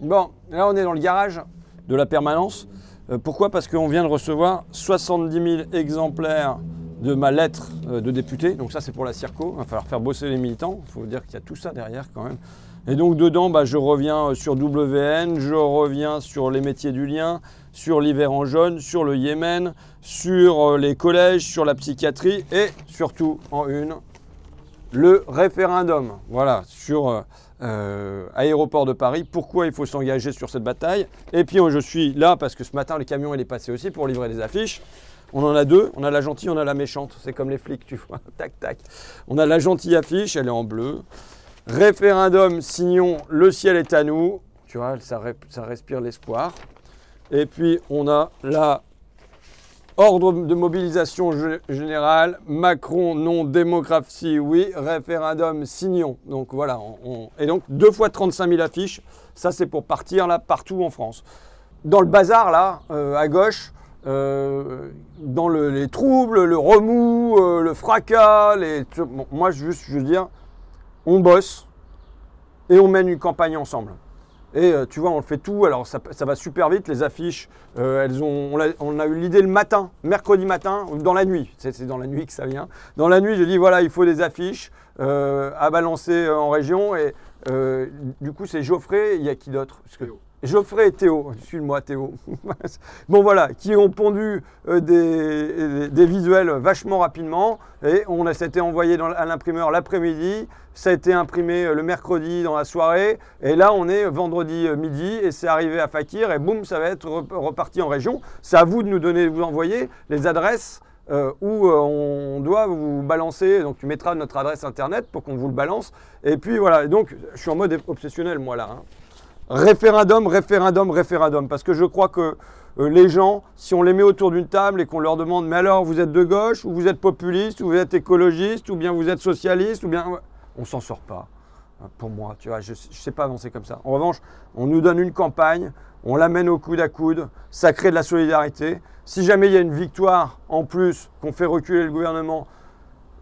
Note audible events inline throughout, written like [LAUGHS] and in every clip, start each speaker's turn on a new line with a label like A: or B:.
A: Bon, là on est dans le garage de la permanence. Euh, pourquoi? Parce qu'on vient de recevoir 70 000 exemplaires de ma lettre euh, de député. Donc ça c'est pour la Circo. Il va falloir faire bosser les militants. Il faut dire qu'il y a tout ça derrière quand même. Et donc dedans, bah, je reviens euh, sur WN, je reviens sur les métiers du lien, sur l'hiver en jaune, sur le Yémen, sur les collèges, sur la psychiatrie et surtout en une, le référendum. Voilà, sur aéroport de Paris, pourquoi il faut s'engager sur cette bataille. Et puis je suis là parce que ce matin le camion il est passé aussi pour livrer des affiches. On en a deux, on a la gentille, on a la méchante. C'est comme les flics, tu vois. [LAUGHS] tac, tac. On a la gentille affiche, elle est en bleu. Référendum, signons, le ciel est à nous. Tu vois, ça respire l'espoir. Et puis on a la Ordre de mobilisation générale, Macron non, démocratie oui, référendum signons. Donc voilà, et donc deux fois 35 000 affiches, ça c'est pour partir là partout en France. Dans le bazar là, euh, à gauche, euh, dans les troubles, le remous, euh, le fracas, les, moi juste je veux dire, on bosse et on mène une campagne ensemble. Et euh, tu vois, on le fait tout. Alors ça, va super vite. Les affiches, euh, elles ont, on, a, eu l'idée le matin, mercredi matin, dans la nuit. C'est dans la nuit que ça vient. Dans la nuit, j'ai dit voilà, il faut des affiches euh, à balancer en région. Et du coup, c'est Geoffrey. Il y a qui d'autre? Geoffrey et Théo, suis-moi Théo. [LAUGHS] bon voilà, qui ont pondu euh, des, visuels vachement rapidement et on s'était envoyé à l'imprimeur l'après-midi, ça a été imprimé euh, le mercredi dans la soirée et là on est vendredi euh, midi et c'est arrivé à Fakir et boum ça va être reparti en région. C'est à vous de nous donner, de vous envoyer les adresses où on doit vous balancer. Donc tu mettras notre adresse internet pour qu'on vous le balance. Et puis voilà, donc je suis en mode obsessionnel moi là. Hein référendum, référendum, référendum. Parce que je crois que euh, les gens, si on les met autour d'une table et qu'on leur demande, mais alors vous êtes de gauche, ou vous êtes populiste, ou vous êtes écologiste, ou bien vous êtes socialiste, ou bien... On s'en sort pas. Hein, pour moi, tu vois, je ne sais pas avancer comme ça. En revanche, on nous donne une campagne, on l'amène au coude à coude, ça crée de la solidarité. Si jamais il y a une victoire en plus, qu'on fait reculer le gouvernement,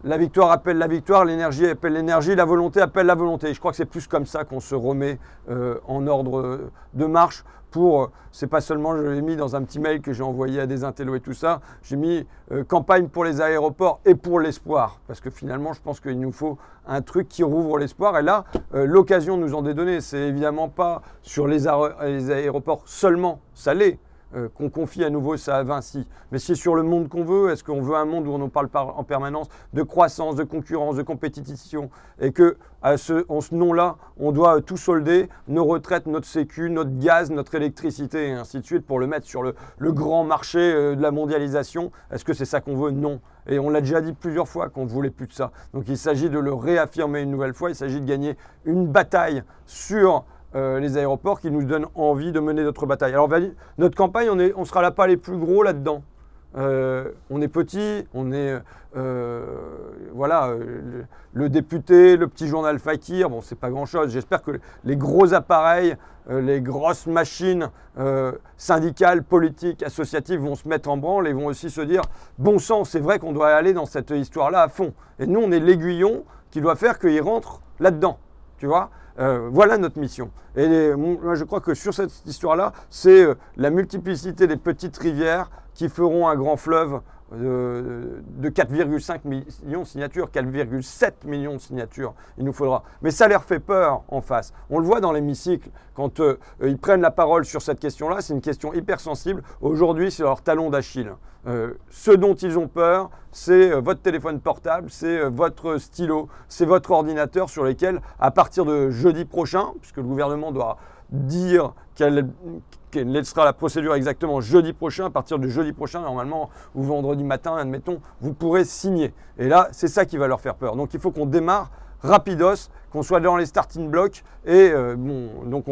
A: la victoire appelle la victoire, l'énergie appelle l'énergie, la volonté appelle la volonté. Je crois que c'est plus comme ça qu'on se remet euh, en ordre de marche pour, euh, c'est pas seulement, je l'ai mis dans un petit mail que j'ai envoyé à des intellos et tout ça, j'ai mis euh, campagne pour les aéroports et pour l'espoir. Parce que finalement, je pense qu'il nous faut un truc qui rouvre l'espoir. Et là, l'occasion nous en est donnée. C'est évidemment pas sur les aéroports seulement, ça l'est. Euh, qu'on confie à nouveau ça à Vinci. Mais c'est sur le monde qu'on veut. Est-ce qu'on veut un monde où on nous parle en permanence de croissance, de concurrence, de compétition et que à ce, en ce nom-là, on doit tout solder, nos retraites, notre sécu, notre gaz, notre électricité et ainsi de suite pour le mettre sur le, grand marché euh, de la mondialisation? Est-ce que c'est ça qu'on veut? Non. Et on l'a déjà dit plusieurs fois qu'on ne voulait plus de ça. Donc il s'agit de le réaffirmer une nouvelle fois. Il s'agit de gagner une bataille sur euh, les aéroports qui nous donnent envie de mener notre bataille. Alors notre campagne, on ne on sera là pas les plus gros là-dedans. Euh, on est petit, on est euh, voilà le, député, le petit journal Fakir. Bon, c'est pas grand-chose. J'espère que les gros appareils, les grosses machines syndicales, politiques, associatives vont se mettre en branle et vont aussi se dire bon sang, c'est vrai qu'on doit aller dans cette histoire-là à fond. Et nous, on est l'aiguillon qui doit faire qu'ils rentrent là-dedans. Tu vois euh, voilà notre mission. Et moi, je crois que sur cette histoire-là, c'est euh, la multiplicité des petites rivières qui feront un grand fleuve de, 4,5 millions de signatures, 4,7 millions de signatures, il nous faudra. Mais ça leur fait peur en face. On le voit dans l'hémicycle, quand euh, ils prennent la parole sur cette question-là, c'est une question hypersensible. Aujourd'hui, c'est leur talon d'Achille. Euh, ce dont ils ont peur, c'est euh, votre téléphone portable, c'est votre stylo, c'est votre ordinateur sur lesquels, à partir de jeudi prochain, puisque le gouvernement doit dire qu'elle laissera la procédure exactement jeudi prochain. À partir de jeudi prochain, normalement, ou vendredi matin, admettons, vous pourrez signer. Et là, c'est ça qui va leur faire peur. Donc il faut qu'on démarre rapidos, qu'on soit dans les starting blocks. Et euh, bon, donc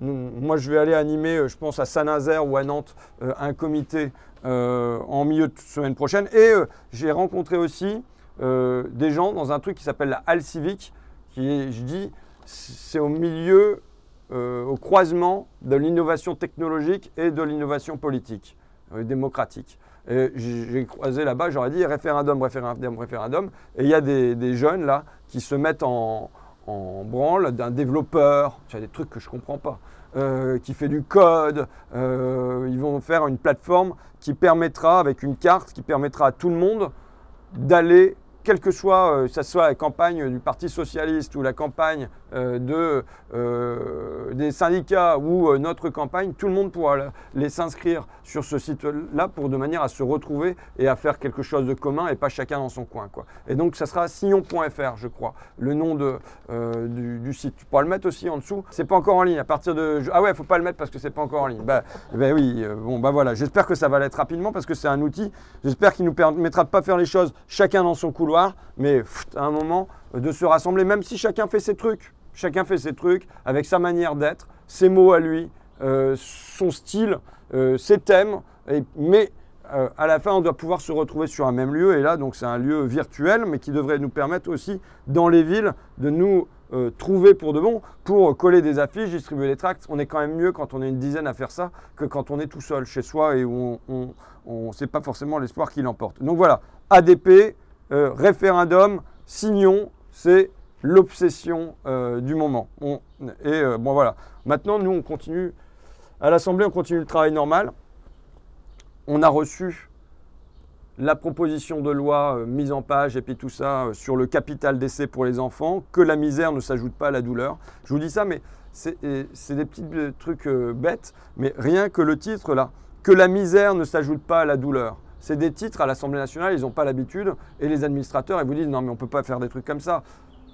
A: moi, je vais aller animer, euh, je pense, à Saint-Nazaire ou à Nantes, euh, un comité en milieu de semaine prochaine. Et j'ai rencontré aussi des gens dans un truc qui s'appelle la Halle Civique, qui je dis, c'est au milieu euh, au croisement de l'innovation technologique et de l'innovation politique, euh, démocratique. J'ai croisé là-bas, j'aurais dit référendum, référendum, référendum. Et il y a des, jeunes là qui se mettent en, en branle d'un développeur, tu as des trucs que je ne comprends pas, euh, qui fait du code. Ils vont faire une plateforme qui permettra, avec une carte, qui permettra à tout le monde d'aller quelle que soit, euh, ça soit la campagne du Parti socialiste ou la campagne euh, de, euh, des syndicats ou notre campagne, tout le monde pourra les s'inscrire sur ce site-là pour de manière à se retrouver et à faire quelque chose de commun et pas chacun dans son coin. Quoi. Et donc ça sera sillon.fr, je crois, le nom de, du, site. Tu pourras le mettre aussi en dessous. C'est pas encore en ligne. À partir de ah ouais, faut pas le mettre parce que c'est pas encore en ligne. Bah, bah oui, bon bah voilà. J'espère que ça va l'être rapidement parce que c'est un outil. J'espère qu'il nous permettra de pas faire les choses chacun dans son couloir mais à un moment, de se rassembler, même si chacun fait ses trucs. Chacun fait ses trucs avec sa manière d'être, ses mots à lui, euh, son style, euh, ses thèmes. mais euh, à la fin, on doit pouvoir se retrouver sur un même lieu. Et là, donc, c'est un lieu virtuel, mais qui devrait nous permettre aussi, dans les villes, de nous trouver pour de bon, pour coller des affiches, distribuer des tracts. On est quand même mieux quand on est une dizaine à faire ça que quand on est tout seul chez soi et où on ne sait pas forcément l'espoir qu'il emporte. Donc voilà, ADP, euh, référendum, signons, c'est l'obsession euh, du moment. et euh, bon voilà. Maintenant, nous, on continue. À l'Assemblée, on continue le travail normal. On a reçu la proposition de loi mise en page et puis tout ça sur le capital d'essai pour les enfants, que la misère ne s'ajoute pas à la douleur. Je vous dis ça, mais c'est des petits trucs bêtes, mais rien que le titre là, que la misère ne s'ajoute pas à la douleur c'est des titres à l'Assemblée nationale, ils n'ont pas l'habitude. Et les administrateurs, ils vous disent non, mais on ne peut pas faire des trucs comme ça.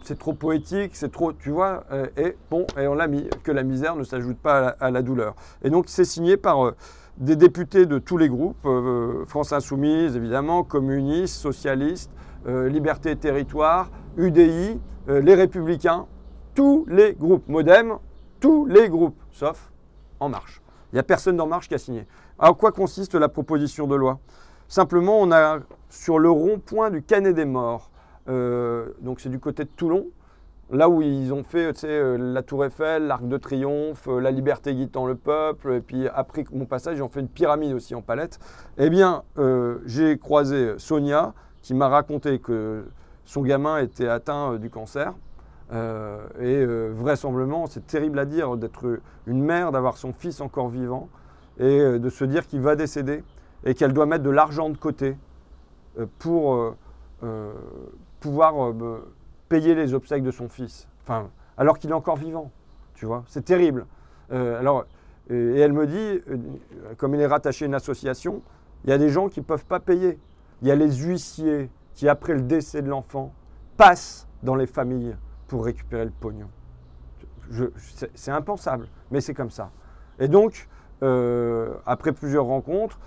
A: C'est trop poétique, c'est trop, tu vois. Euh, et bon, et on l'a mis, que la misère ne s'ajoute pas à la, douleur. Et donc, c'est signé par euh, des députés de tous les groupes, euh, France Insoumise, évidemment, communistes, socialistes, Liberté et Territoire, UDI, les Républicains, tous les groupes, Modem, tous les groupes, sauf En Marche. Il n'y a personne d'En Marche qui a signé. À quoi consiste la proposition de loi? Simplement, on a sur le rond-point du Canet des Morts, euh, donc c'est du côté de Toulon, là où ils ont fait euh, la Tour Eiffel, l'Arc de Triomphe, euh, la Liberté guidant le peuple, et puis après mon passage, ils ont fait une pyramide aussi en palette. Eh bien, j'ai croisé Sonia qui m'a raconté que son gamin était atteint du cancer. et vraisemblablement, c'est terrible à dire d'être une mère, d'avoir son fils encore vivant et de se dire qu'il va décéder et qu'elle doit mettre de l'argent de côté euh, pour euh, euh, pouvoir payer les obsèques de son fils. Enfin, alors qu'il est encore vivant, tu vois. C'est terrible. alors, et elle me dit, comme il est rattaché à une association, il y a des gens qui ne peuvent pas payer. Il y a les huissiers qui, après le décès de l'enfant, passent dans les familles pour récupérer le pognon. C'est impensable, mais c'est comme ça. Et donc, après plusieurs rencontres,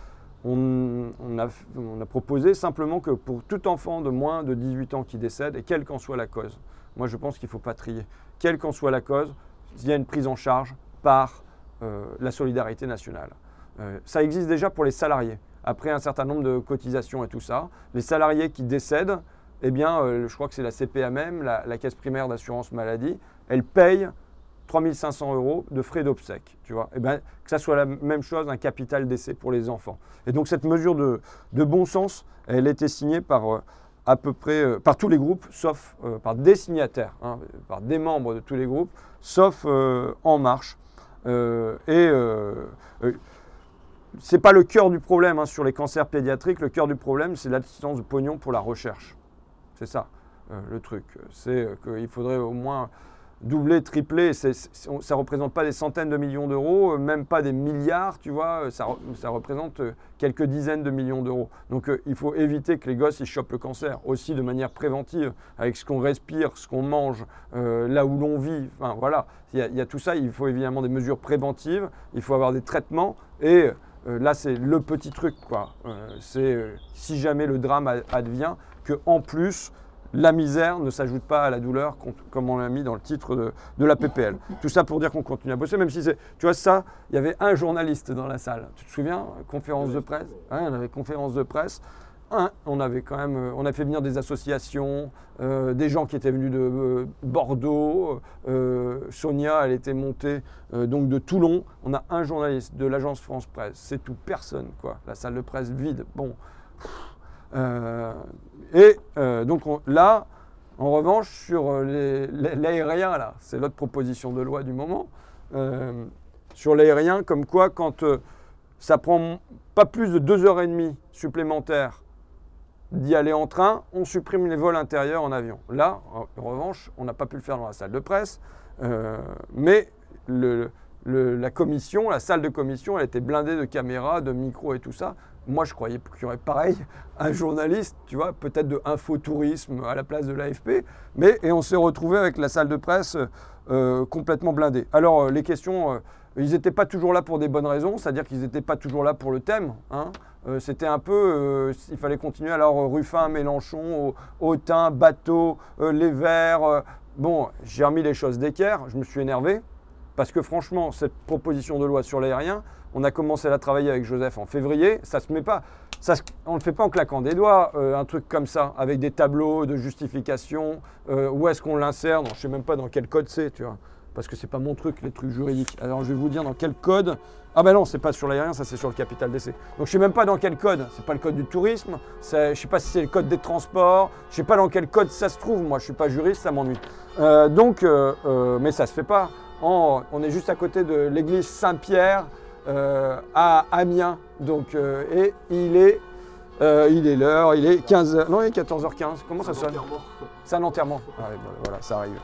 A: on, a, proposé simplement que pour tout enfant de moins de 18 ans qui décède, et quelle qu'en soit la cause, moi je pense qu'il ne faut pas trier, quelle qu'en soit la cause, il y a une prise en charge par euh, la solidarité nationale. Euh, ça existe déjà pour les salariés. Après un certain nombre de cotisations et tout ça, les salariés qui décèdent, eh bien, euh, je crois que c'est la CPA même, la, la caisse primaire d'assurance maladie, elle paye 3500 euros de frais d'obsèques, tu vois. Eh ben, que ça soit la même chose, un capital d'essai pour les enfants. Et donc cette mesure de, bon sens, elle était signée par euh, à peu près euh, par tous les groupes, sauf euh, par des signataires, hein, par des membres de tous les groupes, sauf En Marche. et c'est pas le cœur du problème hein, sur les cancers pédiatriques. Le cœur du problème, c'est l'absence de pognon pour la recherche. C'est ça le truc. C'est qu'il faudrait au moins doubler, tripler, ça ne représente pas des centaines de millions d'euros, euh, même pas des milliards, tu vois, ça, ça représente euh, quelques dizaines de millions d'euros. Donc euh, il faut éviter que les gosses ils chopent le cancer, aussi de manière préventive, avec ce qu'on respire, ce qu'on mange, là où l'on vit, enfin voilà, il y, a, tout ça, il faut évidemment des mesures préventives, il faut avoir des traitements, et là c'est le petit truc, quoi. c'est si jamais le drame advient, que en plus, la misère ne s'ajoute pas à la douleur, comme on l'a mis dans le titre de, la PPL. Tout ça pour dire qu'on continue à bosser, même si c'est. Tu vois, ça, il y avait un journaliste dans la salle. Tu te souviens Conférence de presse? Hein, On avait conférence de presse. on avait quand même, euh, on a fait venir des associations, euh, des gens qui étaient venus de euh, Bordeaux. Sonia, elle était montée donc de Toulon. On a un journaliste de l'agence France Presse. C'est tout, personne quoi. La salle de presse vide. Bon. Euh, et euh, donc là, En revanche, sur euh, l'aérien, là, c'est l'autre proposition de loi du moment, sur l'aérien, comme quoi quand ça prend pas plus de deux heures et demie supplémentaires d'y aller en train, on supprime les vols intérieurs en avion. Là, en revanche, on n'a pas pu le faire dans la salle de presse, mais la commission, la salle de commission, elle était blindée de caméras, de micros et tout ça. Moi, je croyais qu'il y aurait pareil un journaliste, tu vois, peut-être de infotourisme à la place de l'AFP, mais et on s'est retrouvé avec la salle de presse euh, complètement blindée. Alors, euh, les questions, euh, ils n'étaient pas toujours là pour des bonnes raisons, c'est-à-dire qu'ils n'étaient pas toujours là pour le thème. Hein. C'était un peu, il fallait continuer. Alors, Ruffin, Mélenchon, Autun, Bateau, Les Verts. bon, j'ai remis les choses d'équerre, je me suis énervé. Parce que franchement, cette proposition de loi sur l'aérien, on a commencé à la travailler avec Joseph en février. Ça se met pas, ça on ne le fait pas en claquant des doigts, euh, un truc comme ça, avec des tableaux de justification. Euh, où est-ce qu'on l'insère Je ne sais même pas dans quel code c'est, tu vois. Parce que c'est pas mon truc, les trucs juridiques. Alors je vais vous dire dans quel code. Ah ben non, c'est pas sur l'aérien, ça c'est sur le capital d'essai. Donc je sais même pas dans quel code. C'est pas le code du tourisme. Je sais pas si c'est le code des transports. Je sais pas dans quel code ça se trouve. Moi, je suis pas juriste, ça m'ennuie. Euh, donc, mais ça se fait pas on est juste à côté de l'église Saint-Pierre à Amiens. Donc, euh, et il est, euh, il est l'heure, il est 15h, non, il est 14h15. Comment ça sonne C'est un enterrement. Ah voilà, ça arrive.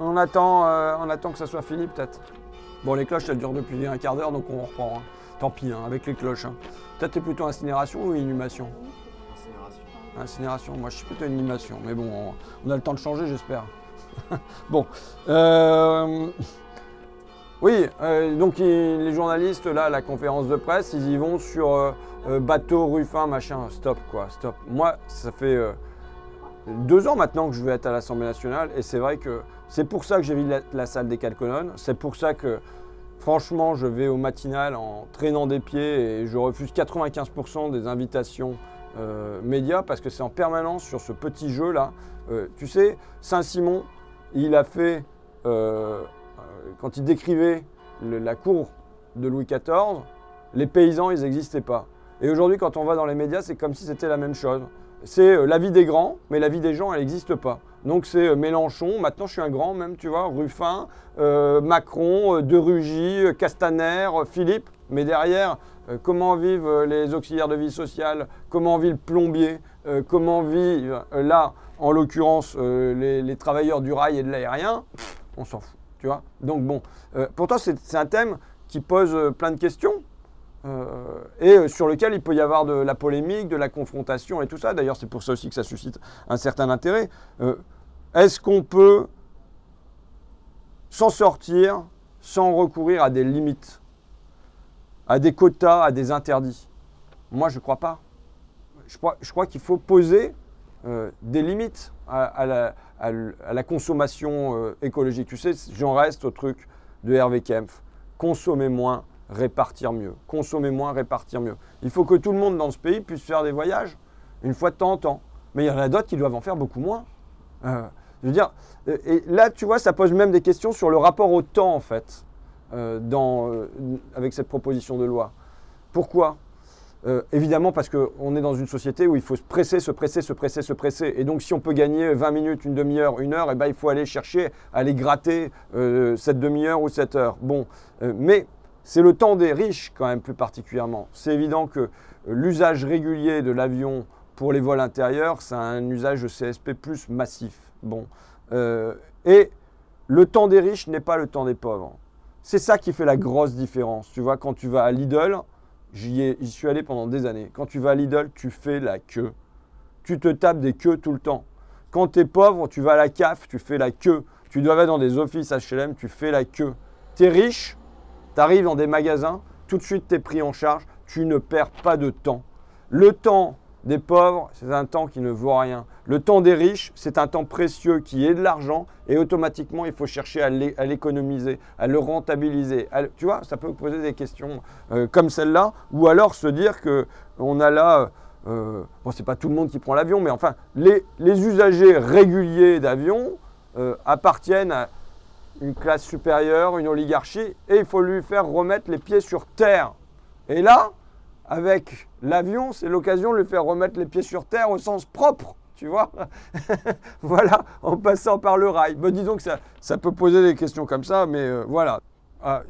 A: on, attend, on attend que ça soit fini peut-être. Bon, les cloches, elles durent depuis un quart d'heure, donc on reprend. Hein. Tant pis, hein, avec les cloches. Hein. Peut-être c'est plutôt incinération ou inhumation? Incinération, moi je suis plutôt une animation, mais bon, on, a le temps de changer, j'espère. [LAUGHS] bon. Euh, oui, euh, donc les journalistes, là, à la conférence de presse, ils y vont sur euh, bateau, Ruffin, machin. Stop, quoi, stop. Moi, ça fait deux ans maintenant que je vais être à l'Assemblée nationale, et c'est vrai que c'est pour ça que j'ai vu la, salle des quatre colonnes. C'est pour ça que, franchement, je vais au matinal en traînant des pieds et je refuse 95% des invitations euh, médias parce que c'est en permanence sur ce petit jeu là. Euh, tu sais, Saint-Simon, il a fait, euh, quand il décrivait la cour de Louis XIV, les paysans, ils n'existaient pas. Et aujourd'hui, quand on va dans les médias, c'est comme si c'était la même chose. C'est la vie des grands, mais la vie des gens, elle n'existe pas. Donc c'est Mélenchon, maintenant je suis un grand même, tu vois, Ruffin, Macron, De Rugy, Castaner, Philippe. Mais derrière, euh, comment vivent euh, les auxiliaires de vie sociale, comment vit le plombier, euh, comment vivent là, en l'occurrence, les, travailleurs du rail et de l'aérien, on s'en fout, tu vois. Donc bon, pourtant c'est un thème qui pose plein de questions. et sur lequel il peut y avoir de la polémique, de la confrontation et tout ça. D'ailleurs, c'est pour ça aussi que ça suscite un certain intérêt. Est-ce qu'on peut s'en sortir sans recourir à des limites à des quotas, à des interdits? Moi, je ne crois pas. Je crois, je crois qu'il faut poser euh, des limites à, la, consommation euh, écologique. Tu sais, j'en reste au truc de Hervé Kempf. Consommer moins, répartir mieux. Consommer moins, répartir mieux. Il faut que tout le monde dans ce pays puisse faire des voyages une fois de temps en temps. Mais il y en a d'autres qui doivent en faire beaucoup moins. Euh, je veux dire, et là, tu vois, ça pose même des questions sur le rapport au temps, en fait. Euh, euh, avec cette proposition de loi. Pourquoi? Euh, évidemment parce qu'on est dans une société où il faut se presser, se presser, se presser, se presser. Et donc si on peut gagner 20 minutes, une demi-heure, une heure, eh ben, il faut aller chercher, aller gratter cette demi-heure ou cette heure. Bon, mais c'est le temps des riches quand même plus particulièrement. C'est évident que l'usage régulier de l'avion pour les vols intérieurs, c'est un usage de CSP plus massif. Bon, et le temps des riches n'est pas le temps des pauvres. C'est ça qui fait la grosse différence. Tu vois, quand tu vas à Lidl, j'y suis allé pendant des années. Quand tu vas à Lidl, tu fais la queue. Tu te tapes des queues tout le temps. Quand tu es pauvre, tu vas à la CAF, tu fais la queue. Tu dois aller dans des offices HLM, tu fais la queue. Tu es riche, tu arrives dans des magasins, tout de suite tu es pris en charge, tu ne perds pas de temps. Le temps des pauvres, c'est un temps qui ne vaut rien. Le temps des riches, c'est un temps précieux qui est de l'argent et automatiquement, il faut chercher à l'économiser, à le rentabiliser. tu vois, ça peut poser des questions euh, comme celle-là ou alors se dire que on a là, euh, bon, c'est pas tout le monde qui prend l'avion, mais enfin, les, usagers réguliers d'avion euh, appartiennent à une classe supérieure, une oligarchie, et il faut lui faire remettre les pieds sur terre. Et là, avec l'avion, c'est l'occasion de lui faire remettre les pieds sur terre au sens propre, tu vois. [LAUGHS] voilà, en passant par le rail. Bon, disons que ça, ça peut poser des questions comme ça, mais euh, voilà. Ah,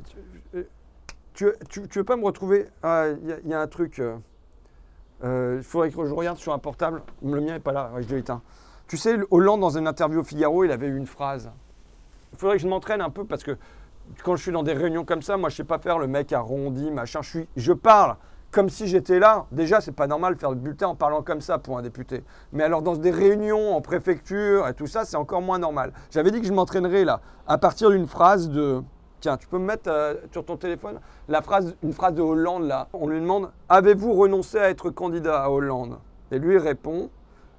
A: tu, tu, veux pas me retrouver? Ah, Il y, a un truc. Euh, euh, il faudrait que je regarde sur un portable. Le mien n'est pas là, je l'ai éteint. Tu sais, Hollande, dans une interview au Figaro, il avait eu une phrase. Il faudrait que je m'entraîne un peu parce que quand je suis dans des réunions comme ça, moi, je sais pas faire le mec arrondi, machin. Je parle comme si j'étais là. Déjà, c'est pas normal de faire le bulletin en parlant comme ça pour un député. Mais alors, dans des réunions en préfecture et tout ça, c'est encore moins normal. J'avais dit que je m'entraînerais là, à partir d'une phrase de. Tiens, tu peux me mettre euh, sur ton téléphone la phrase, une phrase de Hollande là. On lui demande Avez-vous renoncé à être candidat à Hollande? Et lui répond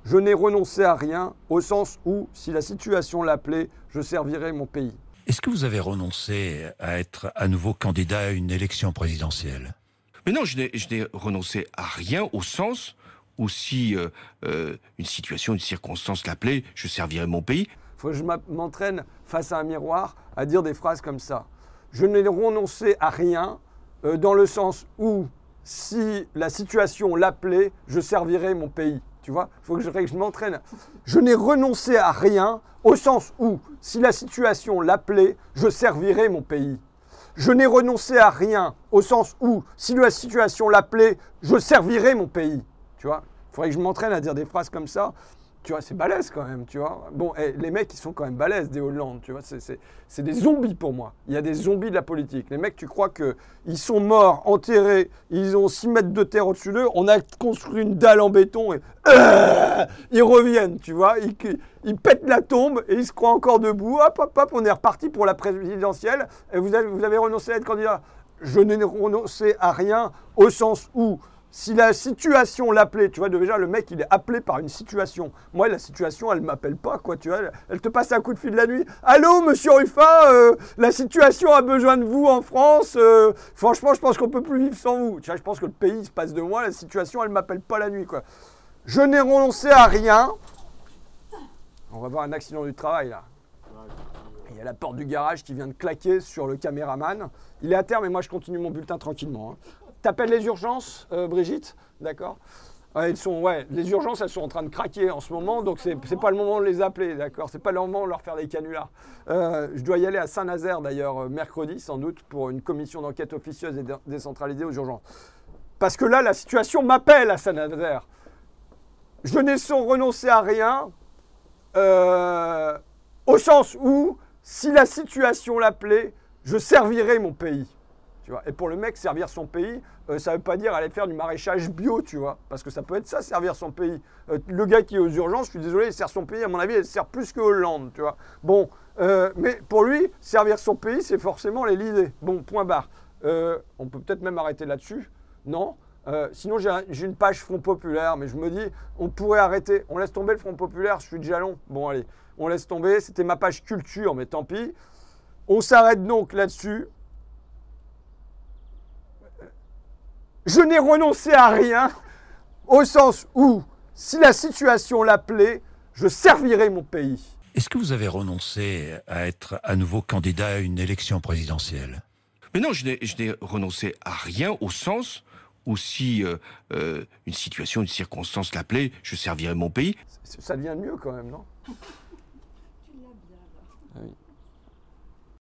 A: Je n'ai renoncé à rien, au sens où, si la situation l'appelait, je servirais mon pays.
B: Est-ce que vous avez renoncé à être à nouveau candidat à une élection présidentielle?
C: Mais non, je n'ai renoncé à rien au sens où si euh, euh, une situation, une circonstance l'appelait, je servirais mon pays.
A: Faut que je m'entraîne face à un miroir à dire des phrases comme ça. Je n'ai renoncé à rien euh, dans le sens où si la situation l'appelait, je servirais mon pays. Tu vois, il faut que je, je m'entraîne. Je n'ai renoncé à rien au sens où, si la situation l'appelait, je servirais mon pays. Je n'ai renoncé à rien au sens où, si la situation l'appelait, je servirais mon pays. Tu vois, il faudrait que je m'entraîne à dire des phrases comme ça tu vois, c'est balèze quand même, tu vois. Bon, eh, les mecs, ils sont quand même balèzes des Hollandes, tu vois. C'est des zombies pour moi. Il y a des zombies de la politique. Les mecs, tu crois qu'ils sont morts, enterrés, ils ont 6 mètres de terre au-dessus d'eux, on a construit une dalle en béton et euh, ils reviennent, tu vois. Ils, ils, pètent la tombe et ils se croient encore debout. Hop, hop, hop, on est reparti pour la présidentielle et vous avez, vous avez renoncé à être candidat? Je n'ai renoncé à rien au sens où si la situation l'appelait, tu vois, déjà le mec il est appelé par une situation. Moi la situation elle m'appelle pas quoi, tu vois, elle te passe un coup de fil la nuit. Allô monsieur Ruffin, euh, la situation a besoin de vous en France. Euh, franchement je pense qu'on peut plus vivre sans vous. Tu vois, je pense que le pays se passe de moi, la situation elle m'appelle pas la nuit quoi. Je n'ai renoncé à rien. On va voir un accident du travail là. Il y a la porte du garage qui vient de claquer sur le caméraman. Il est à terre, mais moi je continue mon bulletin tranquillement. Hein. T'appelles les urgences, euh, Brigitte D'accord les urgences, elles sont en train de craquer en ce moment, donc c'est n'est pas le moment de les appeler, d'accord C'est pas le moment de leur faire des canulars. Euh, je dois y aller à Saint-Nazaire, d'ailleurs, euh, mercredi, sans doute, pour une commission d'enquête officieuse et décentralisée aux urgences. Parce que là, la situation m'appelle à Saint-Nazaire. Je n'ai sans renoncer à rien, au sens où, si la situation l'appelait, je servirai mon pays. Et pour le mec, servir son pays, euh, ça ne veut pas dire aller faire du maraîchage bio, tu vois. Parce que ça peut être ça, servir son pays. Euh, le gars qui est aux urgences, je suis désolé, il sert son pays, à mon avis, il sert plus que Hollande, tu vois. Bon, euh, mais pour lui, servir son pays, c'est forcément l'idée. Bon, point barre. on peut peut-être même arrêter là-dessus, non sinon, j'ai une page Front Populaire, mais je me dis, on pourrait arrêter. On laisse tomber le Front Populaire, je suis déjà long. Bon, allez, on laisse tomber. C'était ma page culture, mais tant pis. On s'arrête donc là-dessus. Je n'ai renoncé à rien, au sens où, si la situation l'appelait, je servirais mon pays.
B: Est-ce que vous avez renoncé à être à nouveau candidat à une élection présidentielle?
C: Mais non, je n'ai renoncé à rien au sens où si euh, euh, une situation, une circonstance l'appelait, je servirais mon pays.
A: Ça devient mieux quand même, non? Tu l'as bien là.